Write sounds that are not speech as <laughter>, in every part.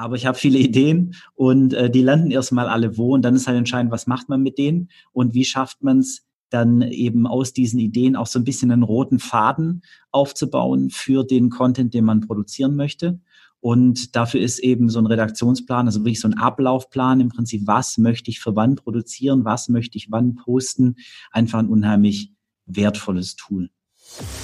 aber ich habe viele Ideen und äh, die landen erstmal alle wo und dann ist halt entscheidend, was macht man mit denen und wie schafft man es dann eben aus diesen Ideen auch so ein bisschen einen roten Faden aufzubauen für den Content, den man produzieren möchte. Und dafür ist eben so ein Redaktionsplan, also wirklich so ein Ablaufplan im Prinzip, was möchte ich für wann produzieren, was möchte ich wann posten, einfach ein unheimlich wertvolles Tool.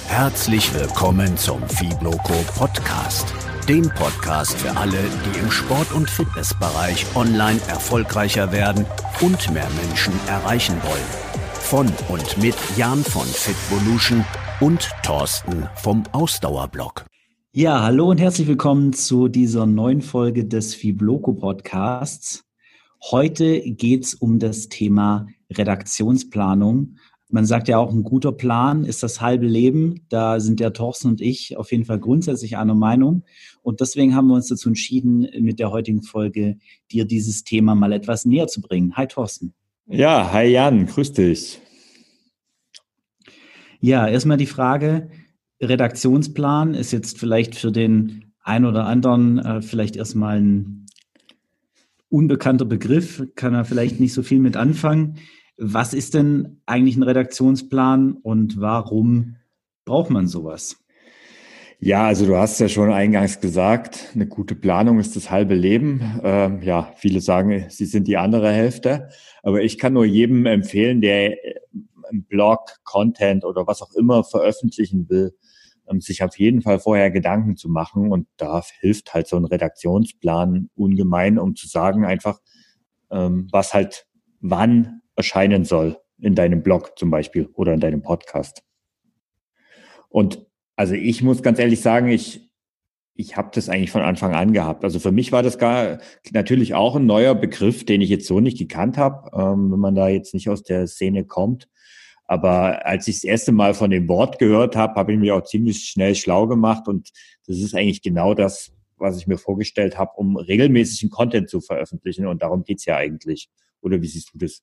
Herzlich willkommen zum Fibloco Podcast, dem Podcast für alle, die im Sport- und Fitnessbereich online erfolgreicher werden und mehr Menschen erreichen wollen. Von und mit Jan von Fitvolution und Thorsten vom Ausdauerblog. Ja, hallo und herzlich willkommen zu dieser neuen Folge des Fibloco Podcasts. Heute geht's um das Thema Redaktionsplanung. Man sagt ja auch, ein guter Plan ist das halbe Leben. Da sind der Thorsten und ich auf jeden Fall grundsätzlich einer Meinung. Und deswegen haben wir uns dazu entschieden, mit der heutigen Folge dir dieses Thema mal etwas näher zu bringen. Hi Thorsten. Ja, hi Jan, grüß dich. Ja, erstmal die Frage, Redaktionsplan ist jetzt vielleicht für den einen oder anderen äh, vielleicht erstmal ein unbekannter Begriff, kann er vielleicht nicht so viel mit anfangen. Was ist denn eigentlich ein Redaktionsplan und warum braucht man sowas? Ja, also du hast ja schon eingangs gesagt, eine gute Planung ist das halbe Leben. Ähm, ja, viele sagen, sie sind die andere Hälfte. Aber ich kann nur jedem empfehlen, der im Blog, Content oder was auch immer veröffentlichen will, ähm, sich auf jeden Fall vorher Gedanken zu machen. Und da hilft halt so ein Redaktionsplan ungemein, um zu sagen einfach, ähm, was halt wann erscheinen soll in deinem Blog zum Beispiel oder in deinem Podcast. Und also ich muss ganz ehrlich sagen, ich, ich habe das eigentlich von Anfang an gehabt. Also für mich war das gar natürlich auch ein neuer Begriff, den ich jetzt so nicht gekannt habe, ähm, wenn man da jetzt nicht aus der Szene kommt. Aber als ich das erste Mal von dem Wort gehört habe, habe ich mich auch ziemlich schnell schlau gemacht. Und das ist eigentlich genau das, was ich mir vorgestellt habe, um regelmäßigen Content zu veröffentlichen. Und darum geht's ja eigentlich. Oder wie siehst du das?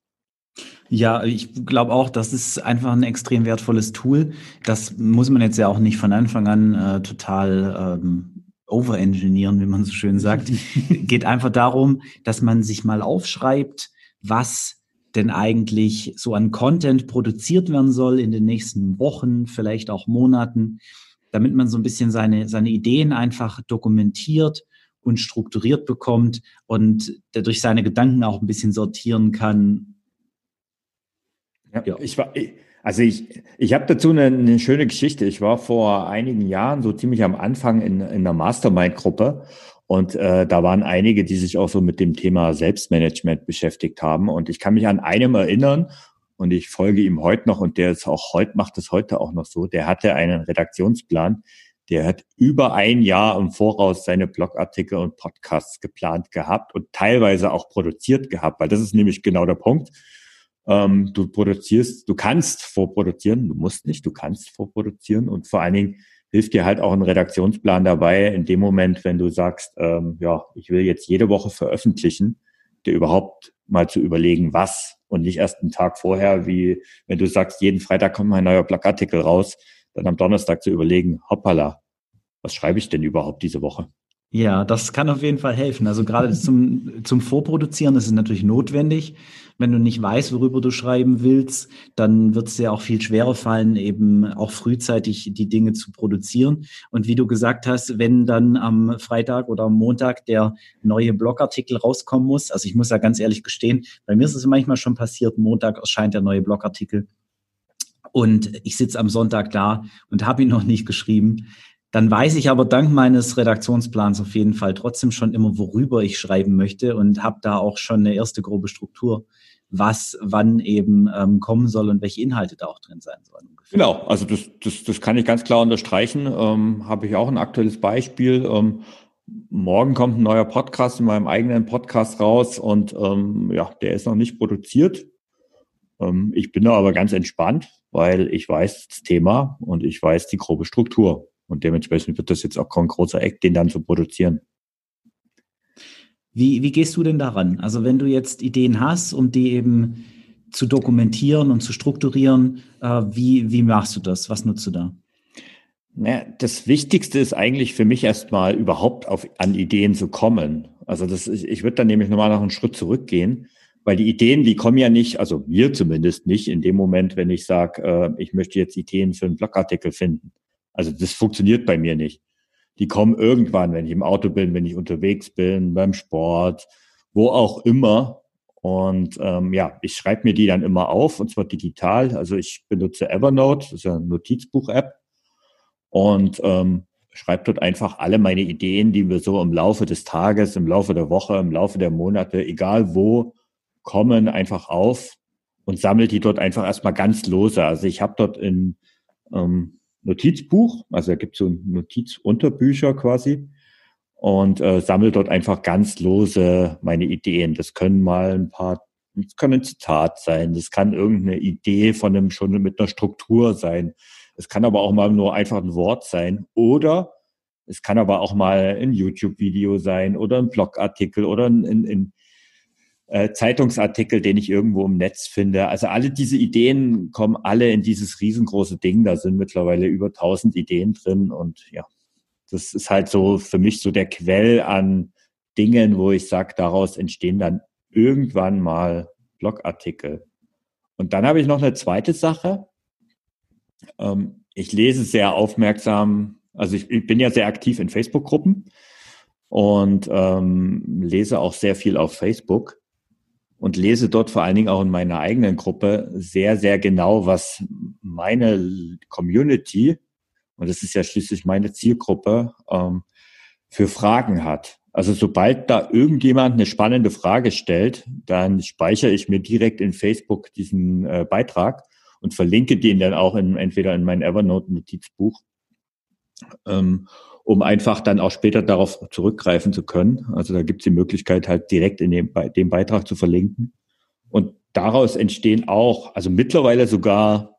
Ja, ich glaube auch, das ist einfach ein extrem wertvolles Tool. Das muss man jetzt ja auch nicht von Anfang an äh, total ähm, overengineeren, wie man so schön sagt. <laughs> Geht einfach darum, dass man sich mal aufschreibt, was denn eigentlich so an Content produziert werden soll in den nächsten Wochen, vielleicht auch Monaten, damit man so ein bisschen seine, seine Ideen einfach dokumentiert und strukturiert bekommt und dadurch seine Gedanken auch ein bisschen sortieren kann. Ja. Ich war, also ich, ich habe dazu eine, eine schöne Geschichte. Ich war vor einigen Jahren so ziemlich am Anfang in, in einer Mastermind-Gruppe und äh, da waren einige, die sich auch so mit dem Thema Selbstmanagement beschäftigt haben. Und ich kann mich an einem erinnern, und ich folge ihm heute noch, und der ist auch heute, macht es heute auch noch so, der hatte einen Redaktionsplan, der hat über ein Jahr im Voraus seine Blogartikel und Podcasts geplant gehabt und teilweise auch produziert gehabt, weil das ist nämlich genau der Punkt. Ähm, du produzierst, du kannst vorproduzieren, du musst nicht, du kannst vorproduzieren und vor allen Dingen hilft dir halt auch ein Redaktionsplan dabei, in dem Moment, wenn du sagst, ähm, ja, ich will jetzt jede Woche veröffentlichen, dir überhaupt mal zu überlegen, was und nicht erst einen Tag vorher, wie wenn du sagst, jeden Freitag kommt mein neuer Blogartikel raus, dann am Donnerstag zu überlegen, hoppala, was schreibe ich denn überhaupt diese Woche? Ja, das kann auf jeden Fall helfen. Also gerade zum, zum Vorproduzieren ist es natürlich notwendig. Wenn du nicht weißt, worüber du schreiben willst, dann wird es dir auch viel schwerer fallen, eben auch frühzeitig die Dinge zu produzieren. Und wie du gesagt hast, wenn dann am Freitag oder am Montag der neue Blogartikel rauskommen muss, also ich muss ja ganz ehrlich gestehen, bei mir ist es manchmal schon passiert, Montag erscheint der neue Blogartikel und ich sitze am Sonntag da und habe ihn noch nicht geschrieben, dann weiß ich aber dank meines Redaktionsplans auf jeden Fall trotzdem schon immer, worüber ich schreiben möchte und habe da auch schon eine erste grobe Struktur, was wann eben ähm, kommen soll und welche Inhalte da auch drin sein sollen. Ungefähr. Genau, also das, das, das kann ich ganz klar unterstreichen. Ähm, habe ich auch ein aktuelles Beispiel. Ähm, morgen kommt ein neuer Podcast in meinem eigenen Podcast raus und ähm, ja, der ist noch nicht produziert. Ähm, ich bin da aber ganz entspannt, weil ich weiß das Thema und ich weiß die grobe Struktur. Und dementsprechend wird das jetzt auch kein großer Eck, den dann zu produzieren. Wie, wie gehst du denn daran? Also wenn du jetzt Ideen hast, um die eben zu dokumentieren und zu strukturieren, äh, wie, wie machst du das? Was nutzt du da? Naja, das Wichtigste ist eigentlich für mich erstmal überhaupt auf, an Ideen zu kommen. Also das, ich, ich würde dann nämlich nochmal noch einen Schritt zurückgehen, weil die Ideen, die kommen ja nicht, also mir zumindest nicht in dem Moment, wenn ich sage, äh, ich möchte jetzt Ideen für einen Blogartikel finden. Also das funktioniert bei mir nicht. Die kommen irgendwann, wenn ich im Auto bin, wenn ich unterwegs bin, beim Sport, wo auch immer. Und ähm, ja, ich schreibe mir die dann immer auf, und zwar digital. Also ich benutze Evernote, das ist ja eine Notizbuch-App. Und ähm, schreibe dort einfach alle meine Ideen, die mir so im Laufe des Tages, im Laufe der Woche, im Laufe der Monate, egal wo, kommen, einfach auf und sammle die dort einfach erstmal ganz lose. Also ich habe dort ein ähm, Notizbuch, also da gibt es so Notizunterbücher quasi und äh, sammle dort einfach ganz lose meine Ideen. Das können mal ein paar, das kann ein Zitat sein, das kann irgendeine Idee von einem schon mit einer Struktur sein. Es kann aber auch mal nur einfach ein Wort sein oder es kann aber auch mal ein YouTube-Video sein oder ein Blogartikel oder ein, ein, ein äh, Zeitungsartikel, den ich irgendwo im Netz finde. Also alle diese Ideen kommen alle in dieses riesengroße Ding. Da sind mittlerweile über 1000 Ideen drin und ja, das ist halt so für mich so der Quell an Dingen, wo ich sage, daraus entstehen dann irgendwann mal Blogartikel. Und dann habe ich noch eine zweite Sache. Ähm, ich lese sehr aufmerksam, also ich, ich bin ja sehr aktiv in Facebook-Gruppen und ähm, lese auch sehr viel auf Facebook und lese dort vor allen Dingen auch in meiner eigenen Gruppe sehr, sehr genau, was meine Community, und das ist ja schließlich meine Zielgruppe, ähm, für Fragen hat. Also sobald da irgendjemand eine spannende Frage stellt, dann speichere ich mir direkt in Facebook diesen äh, Beitrag und verlinke den dann auch in, entweder in mein Evernote-Notizbuch, ähm, um einfach dann auch später darauf zurückgreifen zu können. Also da gibt es die Möglichkeit, halt direkt in dem, dem Beitrag zu verlinken. Und daraus entstehen auch, also mittlerweile sogar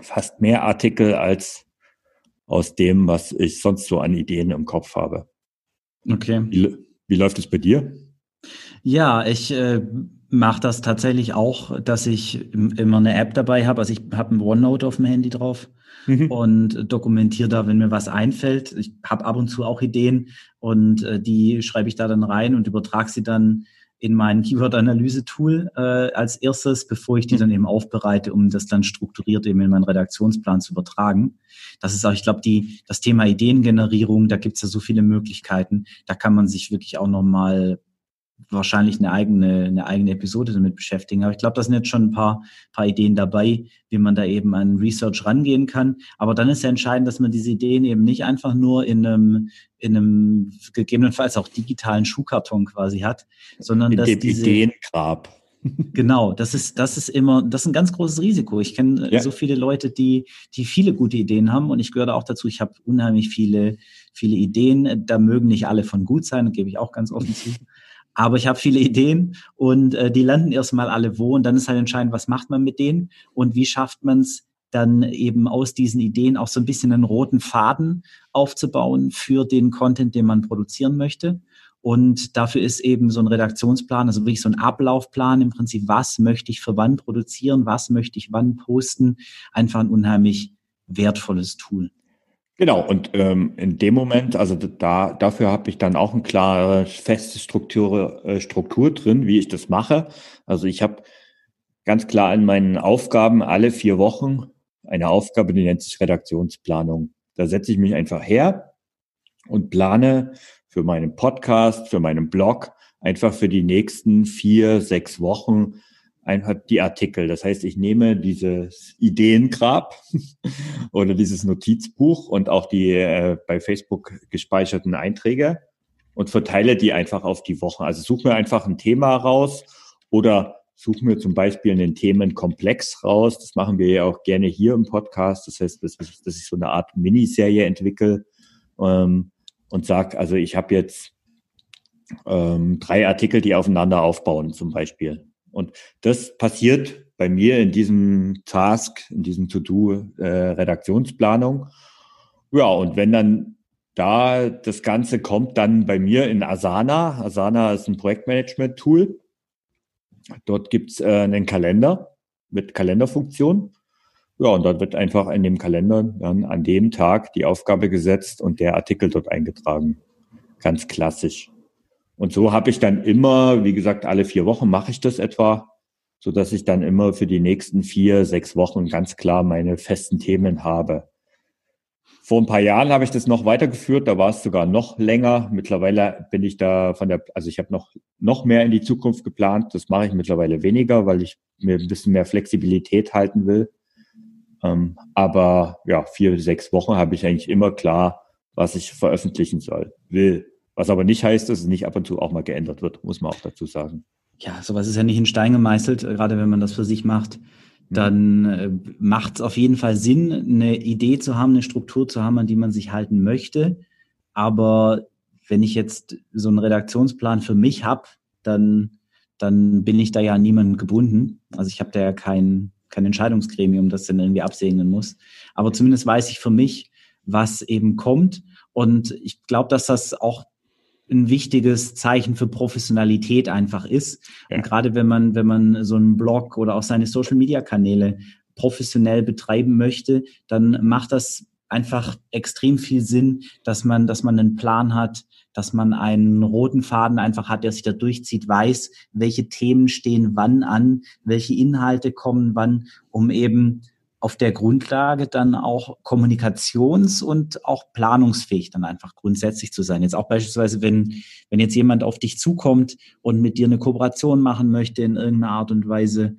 fast mehr Artikel als aus dem, was ich sonst so an Ideen im Kopf habe. Okay. Wie, wie läuft es bei dir? Ja, ich äh, mache das tatsächlich auch, dass ich immer eine App dabei habe. Also ich habe ein OneNote auf dem Handy drauf mhm. und dokumentiere da, wenn mir was einfällt. Ich habe ab und zu auch Ideen und äh, die schreibe ich da dann rein und übertrage sie dann in mein Keyword-Analyse-Tool äh, als erstes, bevor ich die dann eben aufbereite, um das dann strukturiert eben in meinen Redaktionsplan zu übertragen. Das ist auch, ich glaube, die das Thema Ideengenerierung, da gibt es ja so viele Möglichkeiten. Da kann man sich wirklich auch nochmal wahrscheinlich eine eigene, eine eigene Episode damit beschäftigen. Aber ich glaube, da sind jetzt schon ein paar, paar Ideen dabei, wie man da eben an Research rangehen kann. Aber dann ist ja entscheidend, dass man diese Ideen eben nicht einfach nur in einem, in einem gegebenenfalls auch digitalen Schuhkarton quasi hat, sondern in dass dem diese Ideengrab. <laughs> Genau, das ist, das ist immer, das ist ein ganz großes Risiko. Ich kenne ja. so viele Leute, die, die viele gute Ideen haben und ich gehöre auch dazu. Ich habe unheimlich viele, viele Ideen. Da mögen nicht alle von gut sein, gebe ich auch ganz offen zu. Aber ich habe viele Ideen und äh, die landen erstmal alle wo und dann ist halt entscheidend, was macht man mit denen und wie schafft man es dann eben aus diesen Ideen auch so ein bisschen einen roten Faden aufzubauen für den Content, den man produzieren möchte. Und dafür ist eben so ein Redaktionsplan, also wirklich so ein Ablaufplan im Prinzip, was möchte ich für wann produzieren, was möchte ich wann posten, einfach ein unheimlich wertvolles Tool. Genau, und ähm, in dem Moment, also da, dafür habe ich dann auch eine klare, feste Struktur, äh, Struktur drin, wie ich das mache. Also ich habe ganz klar in meinen Aufgaben alle vier Wochen eine Aufgabe, die nennt sich Redaktionsplanung. Da setze ich mich einfach her und plane für meinen Podcast, für meinen Blog, einfach für die nächsten vier, sechs Wochen einfach die Artikel. Das heißt, ich nehme dieses Ideengrab <laughs> oder dieses Notizbuch und auch die äh, bei Facebook gespeicherten Einträge und verteile die einfach auf die Wochen. Also suche mir einfach ein Thema raus oder suche mir zum Beispiel einen Themenkomplex raus. Das machen wir ja auch gerne hier im Podcast. Das heißt, dass, dass ich so eine Art Miniserie entwickle ähm, und sage, also ich habe jetzt ähm, drei Artikel, die aufeinander aufbauen zum Beispiel. Und das passiert bei mir in diesem Task, in diesem To-Do äh. Ja, und wenn dann da das Ganze kommt dann bei mir in Asana. Asana ist ein Projektmanagement-Tool. Dort gibt's äh, einen Kalender mit Kalenderfunktion. Ja, und dann wird einfach in dem Kalender dann an dem Tag die Aufgabe gesetzt und der Artikel dort eingetragen. Ganz klassisch. Und so habe ich dann immer, wie gesagt, alle vier Wochen mache ich das etwa, so dass ich dann immer für die nächsten vier, sechs Wochen ganz klar meine festen Themen habe. Vor ein paar Jahren habe ich das noch weitergeführt, da war es sogar noch länger. Mittlerweile bin ich da von der, also ich habe noch, noch mehr in die Zukunft geplant. Das mache ich mittlerweile weniger, weil ich mir ein bisschen mehr Flexibilität halten will. Ähm, aber ja, vier, sechs Wochen habe ich eigentlich immer klar, was ich veröffentlichen soll, will. Was aber nicht heißt, dass es nicht ab und zu auch mal geändert wird, muss man auch dazu sagen. Ja, sowas ist ja nicht in Stein gemeißelt, gerade wenn man das für sich macht dann äh, macht es auf jeden Fall Sinn, eine Idee zu haben, eine Struktur zu haben, an die man sich halten möchte. Aber wenn ich jetzt so einen Redaktionsplan für mich habe, dann, dann bin ich da ja niemandem gebunden. Also ich habe da ja kein, kein Entscheidungsgremium, das dann irgendwie absegnen muss. Aber zumindest weiß ich für mich, was eben kommt. Und ich glaube, dass das auch ein wichtiges Zeichen für Professionalität einfach ist. Ja. Und gerade wenn man, wenn man so einen Blog oder auch seine Social Media Kanäle professionell betreiben möchte, dann macht das einfach extrem viel Sinn, dass man, dass man einen Plan hat, dass man einen roten Faden einfach hat, der sich da durchzieht, weiß, welche Themen stehen wann an, welche Inhalte kommen wann, um eben auf der Grundlage dann auch kommunikations- und auch planungsfähig dann einfach grundsätzlich zu sein. Jetzt auch beispielsweise, wenn, wenn jetzt jemand auf dich zukommt und mit dir eine Kooperation machen möchte in irgendeiner Art und Weise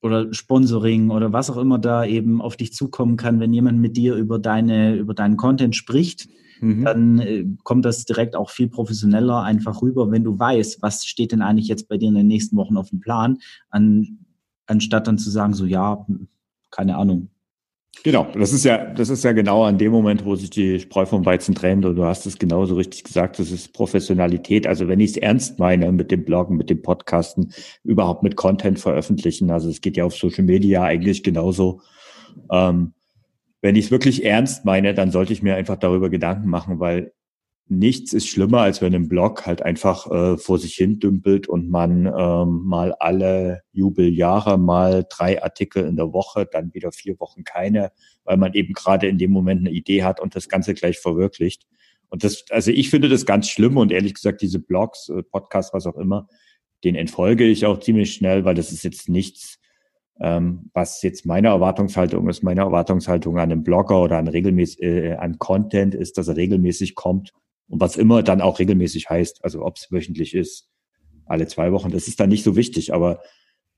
oder Sponsoring oder was auch immer da eben auf dich zukommen kann, wenn jemand mit dir über deine, über deinen Content spricht, mhm. dann äh, kommt das direkt auch viel professioneller einfach rüber, wenn du weißt, was steht denn eigentlich jetzt bei dir in den nächsten Wochen auf dem Plan, an, anstatt dann zu sagen, so ja, keine Ahnung. Genau, das ist ja, das ist ja genau an dem Moment, wo sich die Spreu vom Weizen trennt. Und du hast es genauso richtig gesagt, das ist Professionalität. Also wenn ich es ernst meine mit dem Bloggen, mit dem Podcasten, überhaupt mit Content veröffentlichen. Also es geht ja auf Social Media eigentlich genauso. Ähm, wenn ich es wirklich ernst meine, dann sollte ich mir einfach darüber Gedanken machen, weil nichts ist schlimmer, als wenn ein Blog halt einfach äh, vor sich hin dümpelt und man ähm, mal alle Jubeljahre mal drei Artikel in der Woche, dann wieder vier Wochen keine, weil man eben gerade in dem Moment eine Idee hat und das Ganze gleich verwirklicht. Und das, also ich finde das ganz schlimm und ehrlich gesagt, diese Blogs, äh, Podcasts, was auch immer, den entfolge ich auch ziemlich schnell, weil das ist jetzt nichts, ähm, was jetzt meine Erwartungshaltung ist. Meine Erwartungshaltung an einen Blogger oder an regelmäßig äh, an Content ist, dass er regelmäßig kommt und was immer dann auch regelmäßig heißt, also ob es wöchentlich ist, alle zwei Wochen, das ist dann nicht so wichtig. Aber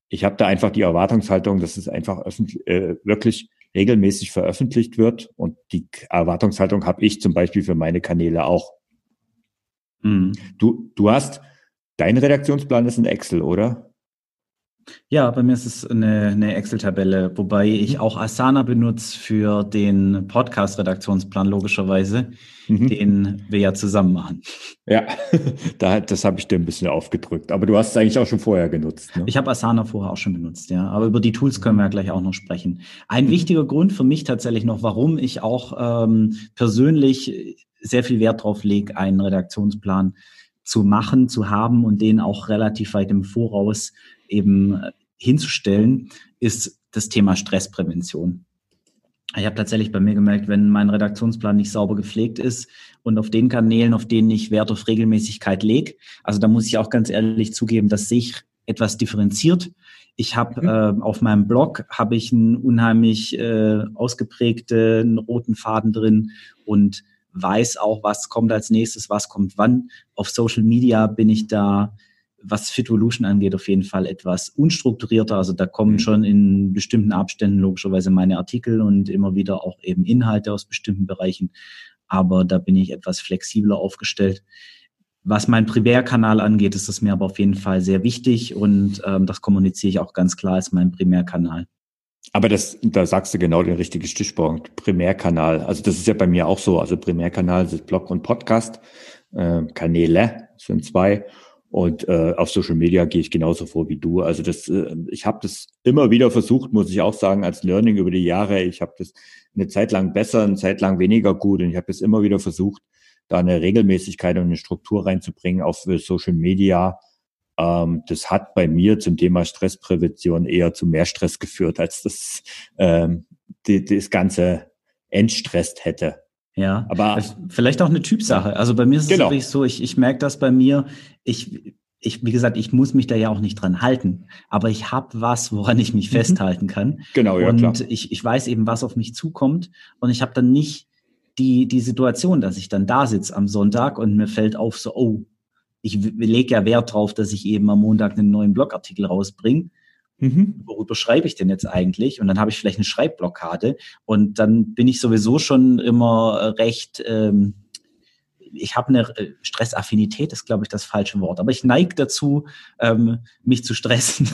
ich habe da einfach die Erwartungshaltung, dass es einfach öffentlich, äh, wirklich regelmäßig veröffentlicht wird. Und die Erwartungshaltung habe ich zum Beispiel für meine Kanäle auch. Mhm. Du, du hast, dein Redaktionsplan ist in Excel, oder? Ja, bei mir ist es eine, eine Excel-Tabelle, wobei ich mhm. auch Asana benutze für den Podcast-Redaktionsplan, logischerweise, mhm. den wir ja zusammen machen. Ja, <laughs> da, das habe ich dir ein bisschen aufgedrückt. Aber du hast es eigentlich auch schon vorher genutzt. Ne? Ich habe Asana vorher auch schon benutzt, ja. Aber über die Tools können wir ja gleich auch noch sprechen. Ein mhm. wichtiger Grund für mich tatsächlich noch, warum ich auch ähm, persönlich sehr viel Wert drauf lege, einen Redaktionsplan zu machen, zu haben und den auch relativ weit im Voraus eben äh, hinzustellen, ist das Thema Stressprävention. Ich habe tatsächlich bei mir gemerkt, wenn mein Redaktionsplan nicht sauber gepflegt ist und auf den Kanälen, auf denen ich Wert auf Regelmäßigkeit lege, also da muss ich auch ganz ehrlich zugeben, dass sich etwas differenziert. Ich habe mhm. äh, auf meinem Blog habe ich einen unheimlich äh, ausgeprägten roten Faden drin und weiß auch, was kommt als nächstes, was kommt wann. Auf Social Media bin ich da was Fitvolution angeht, auf jeden Fall etwas unstrukturierter. Also da kommen mhm. schon in bestimmten Abständen logischerweise meine Artikel und immer wieder auch eben Inhalte aus bestimmten Bereichen. Aber da bin ich etwas flexibler aufgestellt. Was mein Primärkanal angeht, ist das mir aber auf jeden Fall sehr wichtig und ähm, das kommuniziere ich auch ganz klar als mein Primärkanal. Aber das, da sagst du genau den richtigen Stichpunkt. Primärkanal. Also das ist ja bei mir auch so. Also Primärkanal sind Blog und Podcast. Äh, Kanäle sind zwei. Und äh, auf Social Media gehe ich genauso vor wie du. Also das, äh, ich habe das immer wieder versucht, muss ich auch sagen, als Learning über die Jahre. Ich habe das eine Zeit lang besser, eine Zeit lang weniger gut. Und ich habe das immer wieder versucht, da eine Regelmäßigkeit und eine Struktur reinzubringen auf äh, Social Media. Ähm, das hat bei mir zum Thema Stressprävention eher zu mehr Stress geführt, als das ähm, die, das Ganze entstresst hätte. Ja, aber vielleicht auch eine Typsache. Also bei mir ist es genau. wirklich so, ich, ich merke das bei mir, ich, ich, wie gesagt, ich muss mich da ja auch nicht dran halten, aber ich habe was, woran ich mich mhm. festhalten kann. Genau, ja, und klar. Ich, ich weiß eben, was auf mich zukommt und ich habe dann nicht die, die Situation, dass ich dann da sitze am Sonntag und mir fällt auf so, oh, ich lege ja Wert drauf, dass ich eben am Montag einen neuen Blogartikel rausbringe Mhm. Worüber schreibe ich denn jetzt eigentlich? Und dann habe ich vielleicht eine Schreibblockade und dann bin ich sowieso schon immer recht, ähm, ich habe eine äh, Stressaffinität, ist glaube ich das falsche Wort, aber ich neige dazu, ähm, mich zu stressen.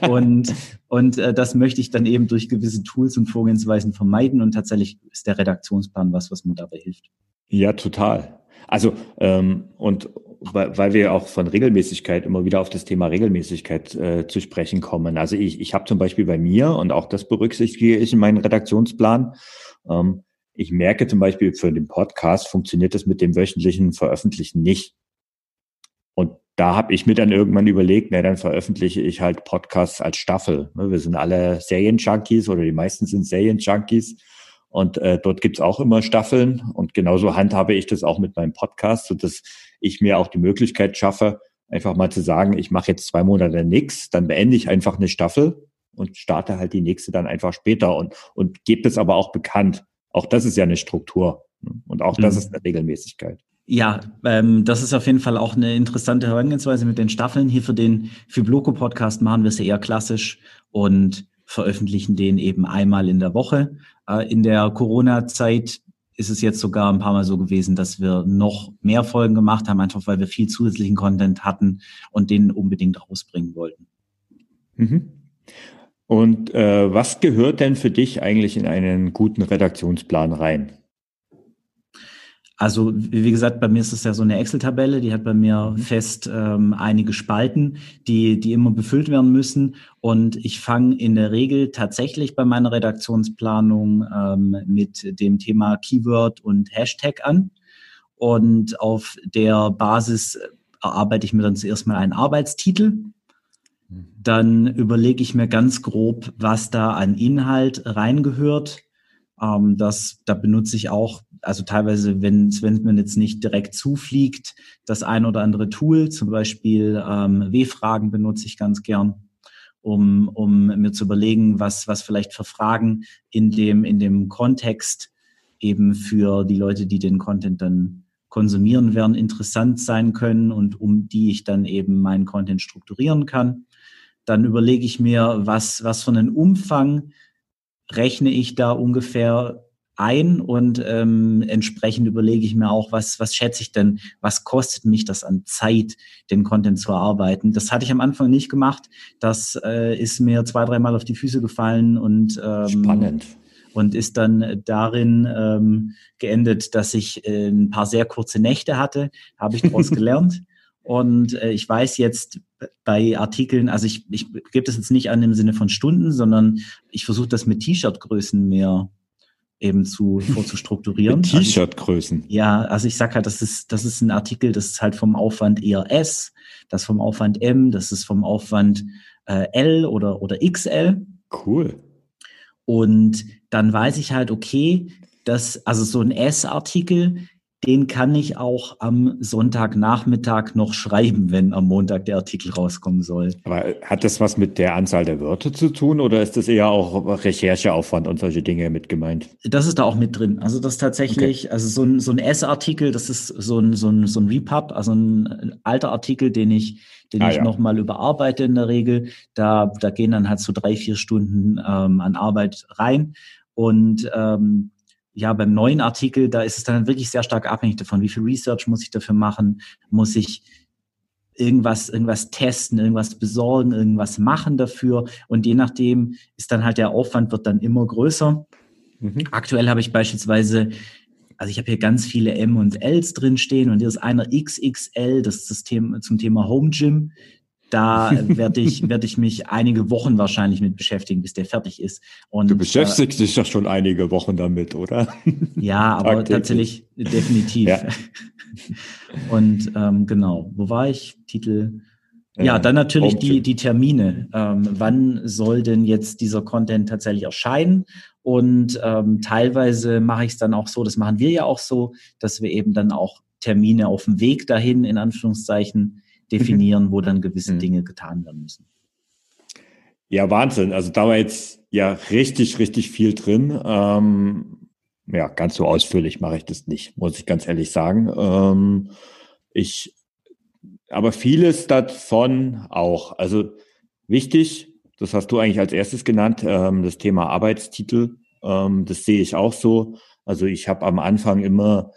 <laughs> und und äh, das möchte ich dann eben durch gewisse Tools und Vorgehensweisen vermeiden und tatsächlich ist der Redaktionsplan was, was mir dabei hilft. Ja, total. Also ähm, und weil, weil wir auch von Regelmäßigkeit immer wieder auf das Thema Regelmäßigkeit äh, zu sprechen kommen. Also ich, ich habe zum Beispiel bei mir, und auch das berücksichtige ich in meinen Redaktionsplan, ähm, ich merke zum Beispiel für den Podcast funktioniert das mit dem wöchentlichen Veröffentlichen nicht. Und da habe ich mir dann irgendwann überlegt, na, dann veröffentliche ich halt Podcasts als Staffel. Ne, wir sind alle Serien-Junkies oder die meisten sind Serien-Junkies. Und äh, dort gibt's auch immer Staffeln. Und genauso handhabe ich das auch mit meinem Podcast, so dass ich mir auch die Möglichkeit schaffe, einfach mal zu sagen, ich mache jetzt zwei Monate nichts, dann beende ich einfach eine Staffel und starte halt die nächste dann einfach später und, und gebe das aber auch bekannt. Auch das ist ja eine Struktur und auch das mhm. ist eine Regelmäßigkeit. Ja, ähm, das ist auf jeden Fall auch eine interessante Herangehensweise mit den Staffeln. Hier für den Fibloco-Podcast machen wir es ja eher klassisch und veröffentlichen den eben einmal in der Woche. Äh, in der Corona-Zeit ist es jetzt sogar ein paar Mal so gewesen, dass wir noch mehr Folgen gemacht haben, einfach weil wir viel zusätzlichen Content hatten und den unbedingt rausbringen wollten. Mhm. Und äh, was gehört denn für dich eigentlich in einen guten Redaktionsplan rein? Also wie gesagt, bei mir ist es ja so eine Excel-Tabelle, die hat bei mir mhm. fest ähm, einige Spalten, die, die immer befüllt werden müssen. Und ich fange in der Regel tatsächlich bei meiner Redaktionsplanung ähm, mit dem Thema Keyword und Hashtag an. Und auf der Basis erarbeite ich mir dann zuerst mal einen Arbeitstitel. Mhm. Dann überlege ich mir ganz grob, was da an Inhalt reingehört. Ähm, das, da benutze ich auch also teilweise, wenn, wenn man jetzt nicht direkt zufliegt, das ein oder andere Tool, zum Beispiel ähm, W-Fragen benutze ich ganz gern, um, um mir zu überlegen, was, was vielleicht für Fragen in dem, in dem Kontext eben für die Leute, die den Content dann konsumieren werden, interessant sein können und um die ich dann eben meinen Content strukturieren kann. Dann überlege ich mir, was, was für einen Umfang rechne ich da ungefähr ein und ähm, entsprechend überlege ich mir auch, was, was schätze ich denn, was kostet mich das an Zeit, den Content zu erarbeiten. Das hatte ich am Anfang nicht gemacht. Das äh, ist mir zwei, dreimal auf die Füße gefallen und ähm, spannend. Und ist dann darin ähm, geendet, dass ich äh, ein paar sehr kurze Nächte hatte, habe ich daraus <laughs> gelernt. Und äh, ich weiß jetzt bei Artikeln, also ich, ich gebe das jetzt nicht an im Sinne von Stunden, sondern ich versuche das mit T-Shirt-Größen mehr eben zu vorzustrukturieren. Also T-Shirt-Größen. Also ja, also ich sag halt, das ist, das ist ein Artikel, das ist halt vom Aufwand eher S, das vom Aufwand M, das ist vom Aufwand äh, L oder, oder XL. Cool. Und dann weiß ich halt, okay, das, also so ein S-Artikel, den kann ich auch am Sonntagnachmittag noch schreiben, wenn am Montag der Artikel rauskommen soll. Aber hat das was mit der Anzahl der Wörter zu tun oder ist das eher auch Rechercheaufwand und solche Dinge mit gemeint? Das ist da auch mit drin. Also das tatsächlich, okay. also so ein, so ein S-Artikel, das ist so ein, so ein, so ein Repub, also ein alter Artikel, den ich, den ah, ich ja. nochmal überarbeite in der Regel. Da, da gehen dann halt so drei, vier Stunden ähm, an Arbeit rein. Und ähm, ja, beim neuen Artikel, da ist es dann wirklich sehr stark abhängig davon, wie viel Research muss ich dafür machen, muss ich irgendwas, irgendwas testen, irgendwas besorgen, irgendwas machen dafür. Und je nachdem ist dann halt der Aufwand wird dann immer größer. Mhm. Aktuell habe ich beispielsweise, also ich habe hier ganz viele M und Ls drinstehen und hier ist einer XXL, das ist das Thema, zum Thema Home Gym. Da <laughs> werde ich, werde ich mich einige Wochen wahrscheinlich mit beschäftigen, bis der fertig ist. Und, du beschäftigst äh, dich doch schon einige Wochen damit, oder? Ja, aber <laughs> tatsächlich definitiv. Ja. <laughs> Und ähm, genau, wo war ich? Titel. Ja, dann natürlich die, die Termine. Ähm, wann soll denn jetzt dieser Content tatsächlich erscheinen? Und ähm, teilweise mache ich es dann auch so, das machen wir ja auch so, dass wir eben dann auch Termine auf dem Weg dahin, in Anführungszeichen, definieren, mhm. wo dann gewisse mhm. Dinge getan werden müssen. Ja, Wahnsinn. Also da war jetzt ja richtig, richtig viel drin. Ähm, ja, ganz so ausführlich mache ich das nicht, muss ich ganz ehrlich sagen. Ähm, ich, aber vieles davon auch. Also wichtig, das hast du eigentlich als erstes genannt, ähm, das Thema Arbeitstitel. Ähm, das sehe ich auch so. Also ich habe am Anfang immer,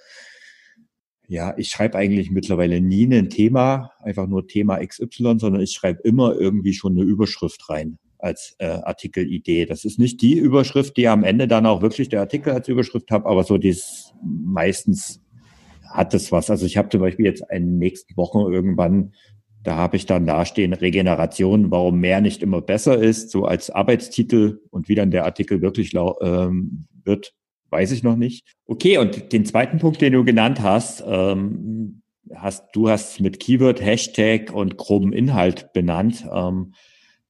ja, ich schreibe eigentlich mittlerweile nie ein Thema, einfach nur Thema XY, sondern ich schreibe immer irgendwie schon eine Überschrift rein als äh, Artikelidee. Das ist nicht die Überschrift, die am Ende dann auch wirklich der Artikel als Überschrift hat, aber so dies meistens hat es was. Also ich habe zum Beispiel jetzt in nächsten Wochen irgendwann, da habe ich dann dastehen Regeneration, warum mehr nicht immer besser ist, so als Arbeitstitel und wie dann der Artikel wirklich ähm, wird, weiß ich noch nicht. Okay, und den zweiten Punkt, den du genannt hast, ähm, hast du hast mit Keyword, Hashtag und groben Inhalt benannt. Ähm,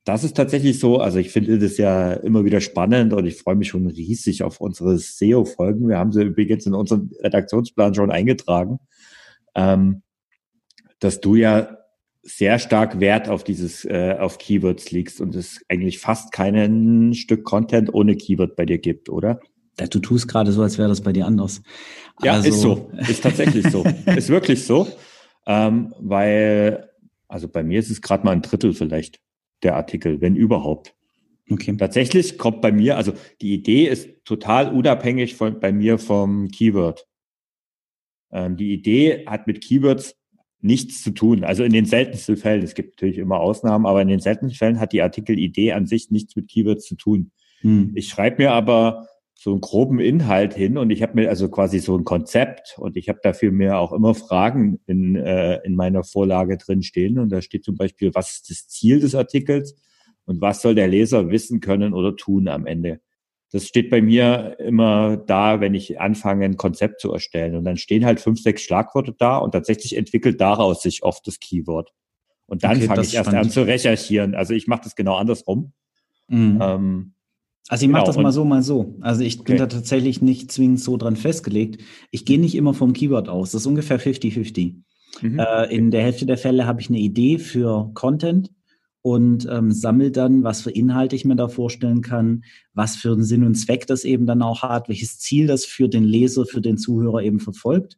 das ist tatsächlich so. Also ich finde das ja immer wieder spannend und ich freue mich schon riesig auf unsere SEO-Folgen. Wir haben sie übrigens in unseren Redaktionsplan schon eingetragen, ähm, dass du ja sehr stark Wert auf dieses, äh, auf Keywords legst und es eigentlich fast keinen Stück Content ohne Keyword bei dir gibt, oder? Du tust gerade so, als wäre das bei dir anders. Ja, also. ist so. Ist tatsächlich so. <laughs> ist wirklich so. Ähm, weil, also bei mir ist es gerade mal ein Drittel vielleicht der Artikel, wenn überhaupt. Okay. Tatsächlich kommt bei mir, also die Idee ist total unabhängig von, bei mir vom Keyword. Ähm, die Idee hat mit Keywords nichts zu tun. Also in den seltensten Fällen, es gibt natürlich immer Ausnahmen, aber in den seltensten Fällen hat die Artikelidee an sich nichts mit Keywords zu tun. Hm. Ich schreibe mir aber so einen groben Inhalt hin und ich habe mir also quasi so ein Konzept und ich habe dafür mir auch immer Fragen in, äh, in meiner Vorlage drin stehen und da steht zum Beispiel, was ist das Ziel des Artikels und was soll der Leser wissen können oder tun am Ende. Das steht bei mir immer da, wenn ich anfange, ein Konzept zu erstellen. Und dann stehen halt fünf, sechs Schlagworte da und tatsächlich entwickelt daraus sich oft das Keyword. Und dann okay, fange ich erst an zu recherchieren. Also ich mache das genau andersrum. Mhm. Ähm, also ich mache genau, das mal so, mal so. Also ich okay. bin da tatsächlich nicht zwingend so dran festgelegt. Ich gehe nicht immer vom Keyword aus. Das ist ungefähr 50-50. Mhm. Äh, in der Hälfte der Fälle habe ich eine Idee für Content und ähm, sammle dann, was für Inhalte ich mir da vorstellen kann, was für einen Sinn und Zweck das eben dann auch hat, welches Ziel das für den Leser, für den Zuhörer eben verfolgt.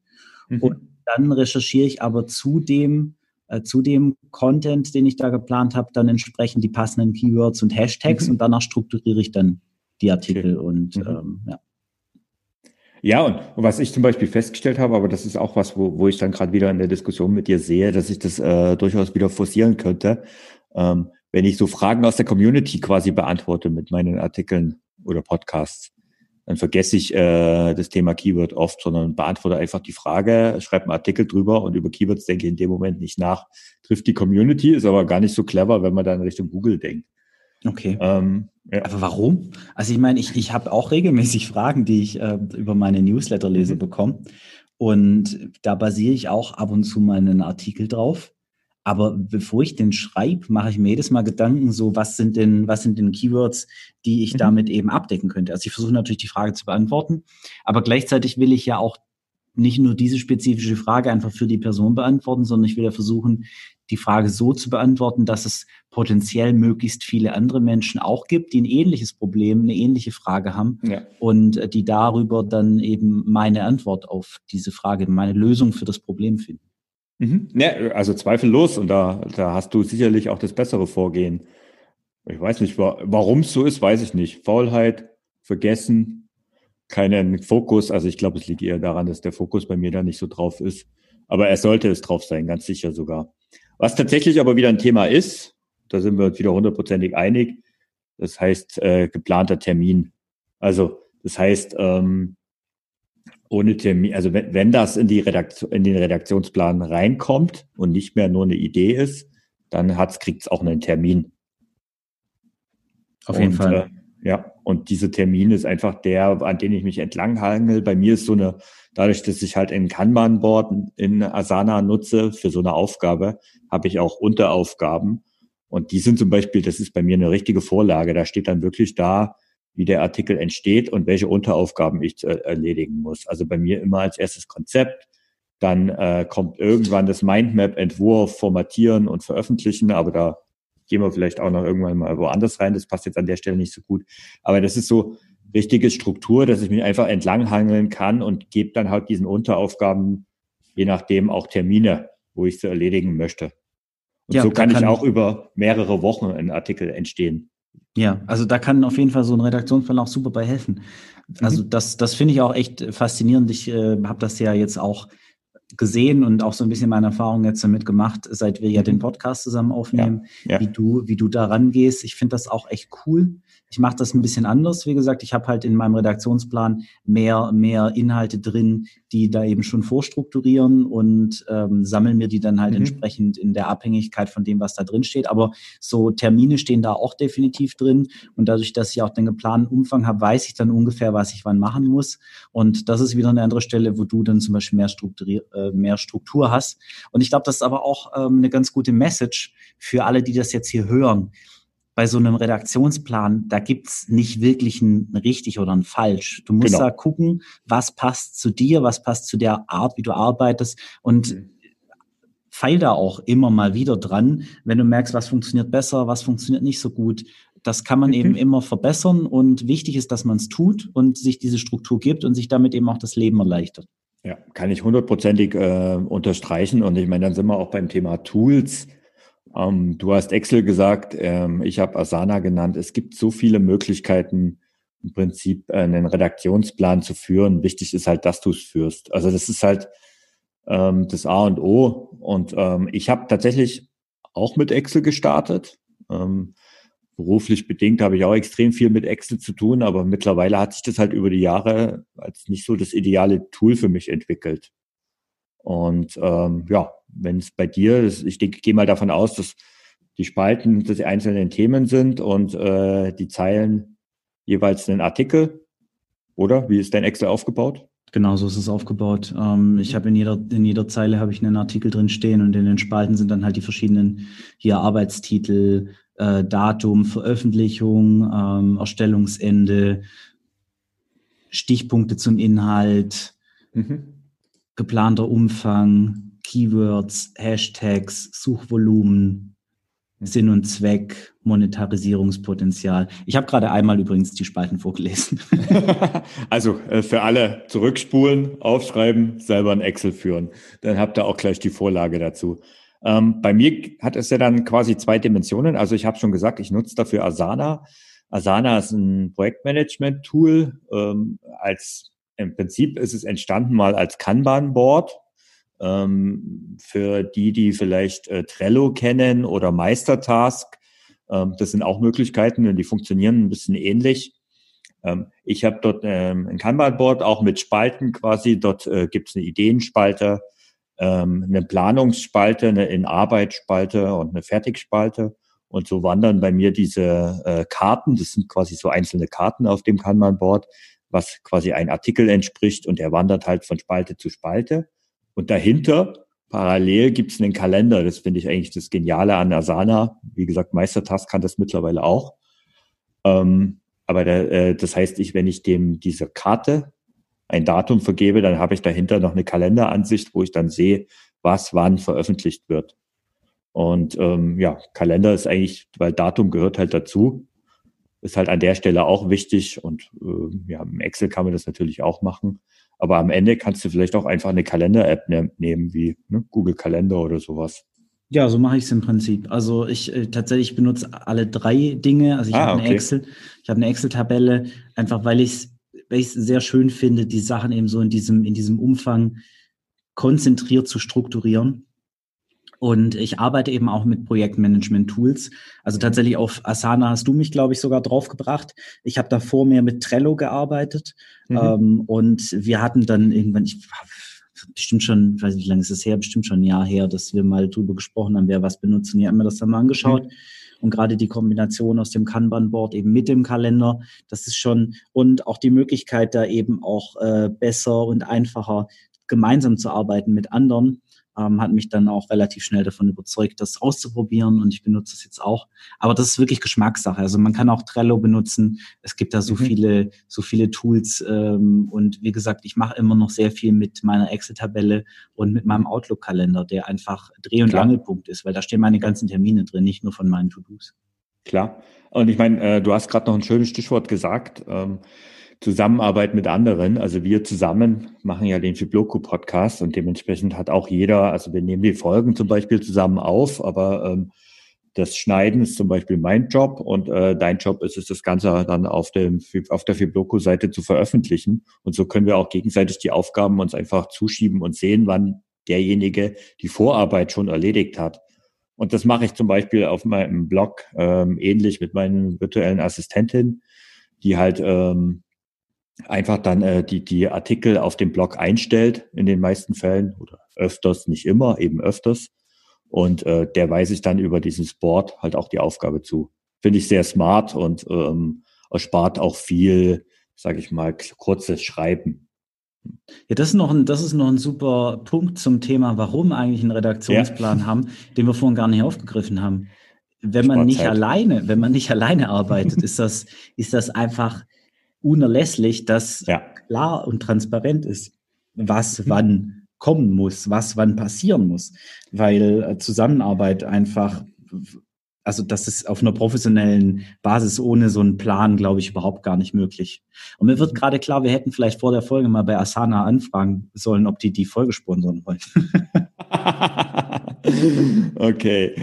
Mhm. Und dann recherchiere ich aber zudem äh, zu dem Content, den ich da geplant habe, dann entsprechend die passenden Keywords und Hashtags mhm. und danach strukturiere ich dann die Artikel okay. und mhm. ähm, ja. Ja, und, und was ich zum Beispiel festgestellt habe, aber das ist auch was, wo, wo ich dann gerade wieder in der Diskussion mit dir sehe, dass ich das äh, durchaus wieder forcieren könnte, ähm, wenn ich so Fragen aus der Community quasi beantworte mit meinen Artikeln oder Podcasts dann vergesse ich äh, das Thema Keyword oft, sondern beantworte einfach die Frage, schreibe einen Artikel drüber und über Keywords denke ich in dem Moment nicht nach. Trifft die Community, ist aber gar nicht so clever, wenn man dann Richtung Google denkt. Okay. Ähm, ja. Aber warum? Also ich meine, ich, ich habe auch regelmäßig <laughs> Fragen, die ich äh, über meine Newsletter-Lese mhm. bekomme. Und da basiere ich auch ab und zu mal einen Artikel drauf. Aber bevor ich den schreibe, mache ich mir jedes Mal Gedanken, so was sind denn, was sind denn Keywords, die ich mhm. damit eben abdecken könnte. Also ich versuche natürlich die Frage zu beantworten, aber gleichzeitig will ich ja auch nicht nur diese spezifische Frage einfach für die Person beantworten, sondern ich will ja versuchen, die Frage so zu beantworten, dass es potenziell möglichst viele andere Menschen auch gibt, die ein ähnliches Problem, eine ähnliche Frage haben ja. und äh, die darüber dann eben meine Antwort auf diese Frage, meine Lösung für das Problem finden. Mhm. Ja, also zweifellos und da, da hast du sicherlich auch das bessere Vorgehen. Ich weiß nicht, warum es so ist, weiß ich nicht. Faulheit, vergessen, keinen Fokus. Also ich glaube, es liegt eher daran, dass der Fokus bei mir da nicht so drauf ist. Aber er sollte es drauf sein, ganz sicher sogar. Was tatsächlich aber wieder ein Thema ist, da sind wir uns wieder hundertprozentig einig, das heißt äh, geplanter Termin. Also das heißt, ähm, ohne Termin, also wenn, wenn das in, die Redaktion, in den Redaktionsplan reinkommt und nicht mehr nur eine Idee ist, dann kriegt es auch einen Termin. Auf jeden und, Fall. Äh, ja, und dieser Termin ist einfach der, an den ich mich entlanghangel. Bei mir ist so eine, dadurch, dass ich halt ein Kanban-Board in Asana nutze für so eine Aufgabe, habe ich auch Unteraufgaben. Und die sind zum Beispiel, das ist bei mir eine richtige Vorlage. Da steht dann wirklich da, wie der Artikel entsteht und welche Unteraufgaben ich zu erledigen muss. Also bei mir immer als erstes Konzept, dann äh, kommt irgendwann das Mindmap, Entwurf, Formatieren und Veröffentlichen, aber da gehen wir vielleicht auch noch irgendwann mal woanders rein. Das passt jetzt an der Stelle nicht so gut. Aber das ist so richtige Struktur, dass ich mich einfach entlanghangeln kann und gebe dann halt diesen Unteraufgaben, je nachdem, auch Termine, wo ich sie erledigen möchte. Und ja, so kann, kann ich auch über mehrere Wochen ein Artikel entstehen. Ja, also da kann auf jeden Fall so ein Redaktionsplan auch super bei helfen. Also mhm. das, das finde ich auch echt faszinierend. Ich äh, habe das ja jetzt auch gesehen und auch so ein bisschen meine Erfahrung jetzt damit gemacht, seit wir ja den mhm. Podcast zusammen aufnehmen, ja, ja. wie du, wie du da rangehst. Ich finde das auch echt cool. Ich mache das ein bisschen anders. Wie gesagt, ich habe halt in meinem Redaktionsplan mehr, mehr Inhalte drin, die da eben schon vorstrukturieren und ähm, sammeln mir die dann halt mhm. entsprechend in der Abhängigkeit von dem, was da drin steht. Aber so Termine stehen da auch definitiv drin. Und dadurch, dass ich auch den geplanten Umfang habe, weiß ich dann ungefähr, was ich wann machen muss. Und das ist wieder eine andere Stelle, wo du dann zum Beispiel mehr, Strukturier äh, mehr Struktur hast. Und ich glaube, das ist aber auch ähm, eine ganz gute Message für alle, die das jetzt hier hören bei so einem Redaktionsplan, da gibt's nicht wirklich ein richtig oder ein falsch. Du musst genau. da gucken, was passt zu dir, was passt zu der Art, wie du arbeitest und mhm. feil da auch immer mal wieder dran, wenn du merkst, was funktioniert besser, was funktioniert nicht so gut. Das kann man mhm. eben immer verbessern und wichtig ist, dass man es tut und sich diese Struktur gibt und sich damit eben auch das Leben erleichtert. Ja, kann ich hundertprozentig äh, unterstreichen. Und ich meine, dann sind wir auch beim Thema Tools. Ähm, du hast Excel gesagt, ähm, ich habe Asana genannt. Es gibt so viele Möglichkeiten, im Prinzip äh, einen Redaktionsplan zu führen. Wichtig ist halt, dass du es führst. Also das ist halt ähm, das A und O. Und ähm, ich habe tatsächlich auch mit Excel gestartet. Ähm, beruflich bedingt habe ich auch extrem viel mit Excel zu tun, aber mittlerweile hat sich das halt über die Jahre als nicht so das ideale Tool für mich entwickelt. Und ähm, ja, wenn es bei dir ist, ich denke, gehe mal davon aus, dass die Spalten dass die einzelnen Themen sind und äh, die Zeilen jeweils einen Artikel, oder? Wie ist dein Excel aufgebaut? Genau, so ist es aufgebaut. Ähm, ich habe in jeder, in jeder Zeile habe ich einen Artikel drin stehen und in den Spalten sind dann halt die verschiedenen hier Arbeitstitel, äh, Datum, Veröffentlichung, ähm, Erstellungsende, Stichpunkte zum Inhalt, mhm geplanter Umfang, Keywords, Hashtags, Suchvolumen. Sinn und Zweck, Monetarisierungspotenzial. Ich habe gerade einmal übrigens die Spalten vorgelesen. <laughs> also äh, für alle zurückspulen, aufschreiben, selber ein Excel führen. Dann habt ihr auch gleich die Vorlage dazu. Ähm, bei mir hat es ja dann quasi zwei Dimensionen. Also ich habe schon gesagt, ich nutze dafür Asana. Asana ist ein Projektmanagement-Tool ähm, als im Prinzip ist es entstanden mal als Kanban-Board. Ähm, für die, die vielleicht äh, Trello kennen oder Meistertask, ähm, das sind auch Möglichkeiten und die funktionieren ein bisschen ähnlich. Ähm, ich habe dort ähm, ein Kanban-Board auch mit Spalten quasi. Dort äh, gibt es eine Ideenspalte, ähm, eine Planungsspalte, eine In-Arbeit-Spalte und eine Fertigspalte. Und so wandern bei mir diese äh, Karten, das sind quasi so einzelne Karten auf dem Kanban-Board, was quasi ein Artikel entspricht und er wandert halt von Spalte zu Spalte. Und dahinter, parallel, gibt es einen Kalender. Das finde ich eigentlich das Geniale an Asana. Wie gesagt, Meistertask kann das mittlerweile auch. Ähm, aber der, äh, das heißt, ich, wenn ich dem diese Karte ein Datum vergebe, dann habe ich dahinter noch eine Kalenderansicht, wo ich dann sehe, was wann veröffentlicht wird. Und ähm, ja, Kalender ist eigentlich, weil Datum gehört halt dazu, ist halt an der Stelle auch wichtig und äh, ja, im Excel kann man das natürlich auch machen. Aber am Ende kannst du vielleicht auch einfach eine Kalender-App ne nehmen, wie ne, Google Kalender oder sowas. Ja, so mache ich es im Prinzip. Also ich äh, tatsächlich benutze alle drei Dinge. Also ich ah, habe eine Excel, ich habe eine Excel-Tabelle, einfach weil ich es weil ich sehr schön finde, die Sachen eben so in diesem, in diesem Umfang konzentriert zu strukturieren. Und ich arbeite eben auch mit Projektmanagement-Tools. Also tatsächlich auf Asana hast du mich, glaube ich, sogar draufgebracht. Ich habe davor mehr mit Trello gearbeitet. Mhm. Ähm, und wir hatten dann irgendwann, ich bestimmt schon, ich weiß nicht, wie lange ist es her, bestimmt schon ein Jahr her, dass wir mal drüber gesprochen haben, wer was benutzt. Und ich habe mir das dann mal angeschaut. Mhm. Und gerade die Kombination aus dem Kanban-Board eben mit dem Kalender, das ist schon, und auch die Möglichkeit, da eben auch äh, besser und einfacher gemeinsam zu arbeiten mit anderen ähm, hat mich dann auch relativ schnell davon überzeugt, das auszuprobieren und ich benutze es jetzt auch. Aber das ist wirklich Geschmackssache. Also man kann auch Trello benutzen. Es gibt da so mhm. viele, so viele Tools ähm, und wie gesagt, ich mache immer noch sehr viel mit meiner Excel-Tabelle und mit meinem Outlook-Kalender, der einfach Dreh- und Klar. Angelpunkt ist, weil da stehen meine ganzen Termine drin, nicht nur von meinen To-Dos. Klar. Und ich meine, äh, du hast gerade noch ein schönes Stichwort gesagt. Ähm, Zusammenarbeit mit anderen. Also wir zusammen machen ja den Fibloco Podcast und dementsprechend hat auch jeder, also wir nehmen die Folgen zum Beispiel zusammen auf, aber ähm, das Schneiden ist zum Beispiel mein Job und äh, dein Job ist es, das Ganze dann auf, dem, auf der Fibloco-Seite zu veröffentlichen. Und so können wir auch gegenseitig die Aufgaben uns einfach zuschieben und sehen, wann derjenige die Vorarbeit schon erledigt hat. Und das mache ich zum Beispiel auf meinem Blog ähm, ähnlich mit meinen virtuellen Assistentin, die halt ähm, einfach dann äh, die, die Artikel auf dem Blog einstellt, in den meisten Fällen oder öfters, nicht immer, eben öfters. Und äh, der weise ich dann über diesen Sport halt auch die Aufgabe zu. Finde ich sehr smart und ähm, erspart auch viel, sage ich mal, kurzes Schreiben. Ja, das ist, noch ein, das ist noch ein super Punkt zum Thema, warum eigentlich einen Redaktionsplan ja. haben, den wir vorhin gar nicht aufgegriffen haben. Wenn man nicht alleine, wenn man nicht alleine arbeitet, ist das, ist das einfach unerlässlich, dass ja. klar und transparent ist, was mhm. wann kommen muss, was wann passieren muss, weil äh, Zusammenarbeit einfach, also das ist auf einer professionellen Basis ohne so einen Plan, glaube ich, überhaupt gar nicht möglich. Und mir wird mhm. gerade klar, wir hätten vielleicht vor der Folge mal bei Asana anfragen sollen, ob die die Folge sponsern wollen. <laughs> okay.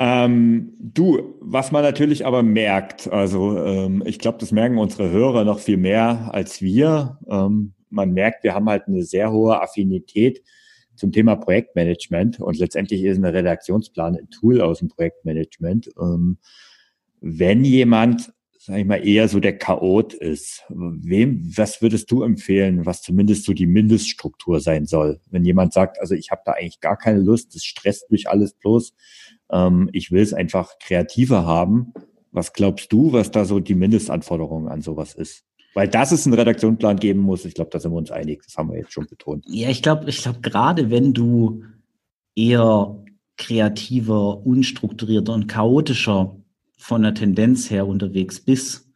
Ähm, du, was man natürlich aber merkt, also ähm, ich glaube, das merken unsere Hörer noch viel mehr als wir. Ähm, man merkt, wir haben halt eine sehr hohe Affinität zum Thema Projektmanagement und letztendlich ist ein Redaktionsplan ein Tool aus dem Projektmanagement. Ähm, wenn jemand, sag ich mal, eher so der Chaot ist, wem, was würdest du empfehlen, was zumindest so die Mindeststruktur sein soll? Wenn jemand sagt, also ich habe da eigentlich gar keine Lust, das stresst mich alles bloß, ähm, ich will es einfach kreativer haben. Was glaubst du, was da so die Mindestanforderung an sowas ist? Weil das es einen Redaktionsplan geben muss, ich glaube, da sind wir uns einig. Das haben wir jetzt schon betont. Ja, ich glaube, ich glaube, gerade wenn du eher kreativer, unstrukturierter und chaotischer von der Tendenz her unterwegs bist,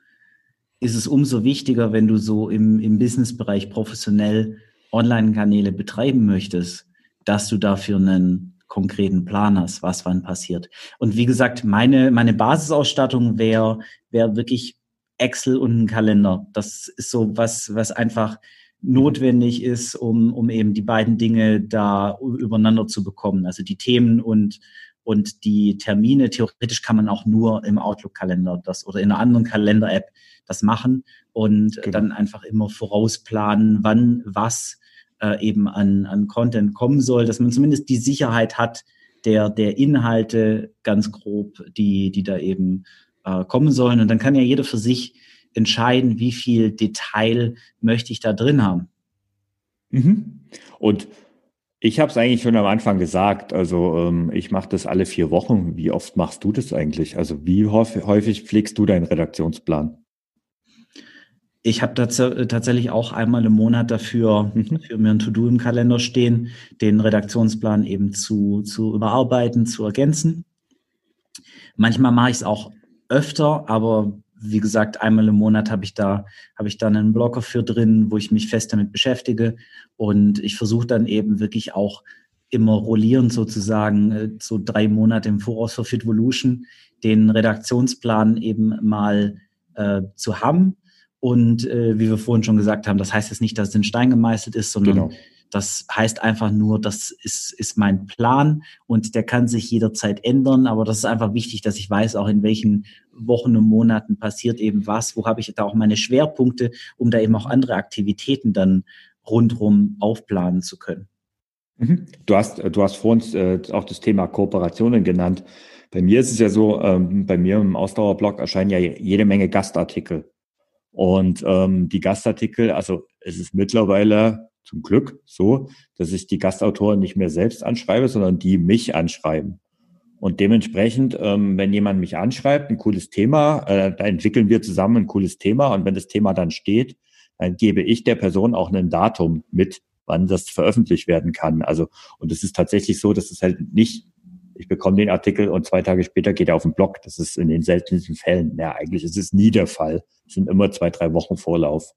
ist es umso wichtiger, wenn du so im, im Businessbereich professionell Online-Kanäle betreiben möchtest, dass du dafür einen konkreten Plan hast, was wann passiert. Und wie gesagt, meine, meine Basisausstattung wäre wäre wirklich Excel und ein Kalender. Das ist so was, was einfach notwendig ist, um, um eben die beiden Dinge da übereinander zu bekommen. Also die Themen und, und die Termine. Theoretisch kann man auch nur im Outlook-Kalender das oder in einer anderen Kalender-App das machen und genau. dann einfach immer vorausplanen, wann was äh, eben an, an Content kommen soll, dass man zumindest die Sicherheit hat der, der Inhalte ganz grob, die, die da eben äh, kommen sollen. Und dann kann ja jeder für sich entscheiden, wie viel Detail möchte ich da drin haben. Mhm. Und ich habe es eigentlich schon am Anfang gesagt. Also ähm, ich mache das alle vier Wochen. Wie oft machst du das eigentlich? Also wie häufig pflegst du deinen Redaktionsplan? Ich habe tats tatsächlich auch einmal im Monat dafür, mhm. für mir ein To-Do im Kalender stehen, den Redaktionsplan eben zu, zu überarbeiten, zu ergänzen. Manchmal mache ich es auch öfter, aber wie gesagt, einmal im Monat habe ich da, habe ich da einen Blocker für drin, wo ich mich fest damit beschäftige. Und ich versuche dann eben wirklich auch immer rollierend sozusagen, äh, so drei Monate im Voraus für Fitvolution, den Redaktionsplan eben mal äh, zu haben und äh, wie wir vorhin schon gesagt haben, das heißt jetzt nicht, dass es in Stein gemeißelt ist, sondern genau. das heißt einfach nur, das ist, ist mein Plan und der kann sich jederzeit ändern. Aber das ist einfach wichtig, dass ich weiß, auch in welchen Wochen und Monaten passiert eben was, wo habe ich da auch meine Schwerpunkte, um da eben auch andere Aktivitäten dann rundrum aufplanen zu können. Mhm. Du hast, du hast vor uns äh, auch das Thema Kooperationen genannt. Bei mir ist es ja so, ähm, bei mir im Ausdauerblog erscheinen ja jede Menge Gastartikel. Und ähm, die Gastartikel, also es ist mittlerweile zum Glück so, dass ich die Gastautoren nicht mehr selbst anschreibe, sondern die mich anschreiben. Und dementsprechend, ähm, wenn jemand mich anschreibt, ein cooles Thema, äh, da entwickeln wir zusammen ein cooles Thema. Und wenn das Thema dann steht, dann gebe ich der Person auch ein Datum mit, wann das veröffentlicht werden kann. Also, und es ist tatsächlich so, dass es halt nicht, ich bekomme den Artikel und zwei Tage später geht er auf den Blog. Das ist in den seltensten Fällen, ja, eigentlich ist es nie der Fall. Es sind immer zwei, drei Wochen Vorlauf.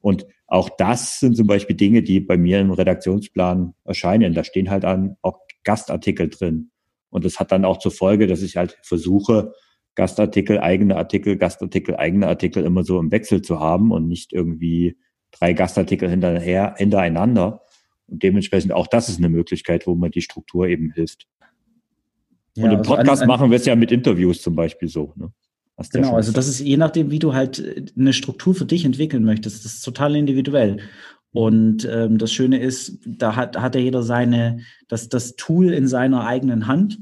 Und auch das sind zum Beispiel Dinge, die bei mir im Redaktionsplan erscheinen. Da stehen halt an auch Gastartikel drin. Und das hat dann auch zur Folge, dass ich halt versuche, Gastartikel, eigene Artikel, Gastartikel, eigene Artikel immer so im Wechsel zu haben und nicht irgendwie drei Gastartikel hinterher, hintereinander. Und dementsprechend auch das ist eine Möglichkeit, wo man die Struktur eben hilft. Ja, und im also Podcast ein, ein, machen wir es ja mit Interviews zum Beispiel so. Ne? Genau, also das ist je nachdem, wie du halt äh, eine Struktur für dich entwickeln möchtest. Das ist total individuell. Und ähm, das Schöne ist, da hat, hat ja jeder seine, das, das Tool in seiner eigenen Hand.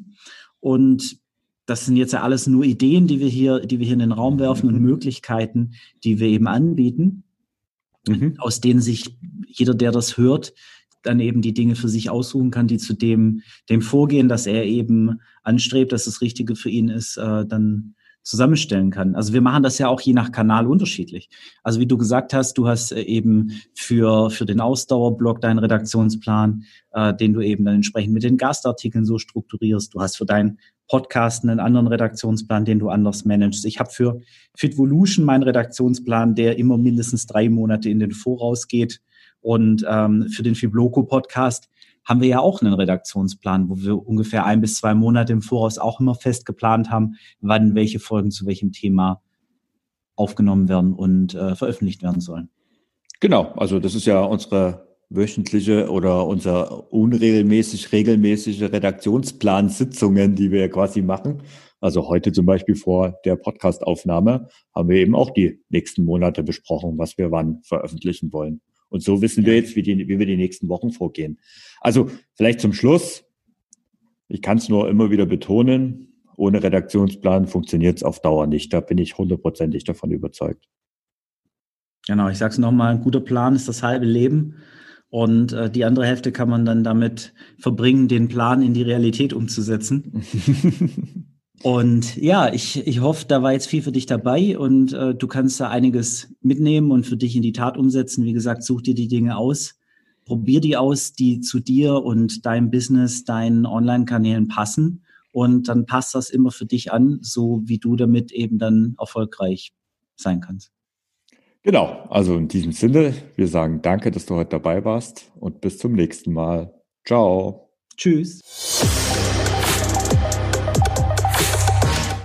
Und das sind jetzt ja alles nur Ideen, die wir hier, die wir hier in den Raum werfen und mhm. Möglichkeiten, die wir eben anbieten, mhm. aus denen sich jeder, der das hört, dann eben die Dinge für sich aussuchen kann, die zu dem, dem Vorgehen, dass er eben anstrebt, dass das Richtige für ihn ist, äh, dann zusammenstellen kann. Also wir machen das ja auch je nach Kanal unterschiedlich. Also wie du gesagt hast, du hast äh, eben für, für den Ausdauerblock deinen Redaktionsplan, äh, den du eben dann entsprechend mit den Gastartikeln so strukturierst. Du hast für deinen Podcast einen anderen Redaktionsplan, den du anders managst. Ich habe für Fitvolution meinen Redaktionsplan, der immer mindestens drei Monate in den Voraus geht. Und ähm, für den Fibloco-Podcast haben wir ja auch einen Redaktionsplan, wo wir ungefähr ein bis zwei Monate im Voraus auch immer fest geplant haben, wann welche Folgen zu welchem Thema aufgenommen werden und äh, veröffentlicht werden sollen. Genau, also das ist ja unsere wöchentliche oder unser unregelmäßig regelmäßige Redaktionsplansitzungen, die wir quasi machen. Also heute zum Beispiel vor der Podcastaufnahme haben wir eben auch die nächsten Monate besprochen, was wir wann veröffentlichen wollen. Und so wissen wir jetzt, wie, die, wie wir die nächsten Wochen vorgehen. Also vielleicht zum Schluss. Ich kann es nur immer wieder betonen. Ohne Redaktionsplan funktioniert es auf Dauer nicht. Da bin ich hundertprozentig davon überzeugt. Genau, ich sage es nochmal, ein guter Plan ist das halbe Leben. Und äh, die andere Hälfte kann man dann damit verbringen, den Plan in die Realität umzusetzen. <laughs> Und ja, ich, ich hoffe, da war jetzt viel für dich dabei und äh, du kannst da einiges mitnehmen und für dich in die Tat umsetzen. Wie gesagt, such dir die Dinge aus, probier die aus, die zu dir und deinem Business, deinen Online-Kanälen passen. Und dann passt das immer für dich an, so wie du damit eben dann erfolgreich sein kannst. Genau, also in diesem Sinne, wir sagen danke, dass du heute dabei warst und bis zum nächsten Mal. Ciao. Tschüss.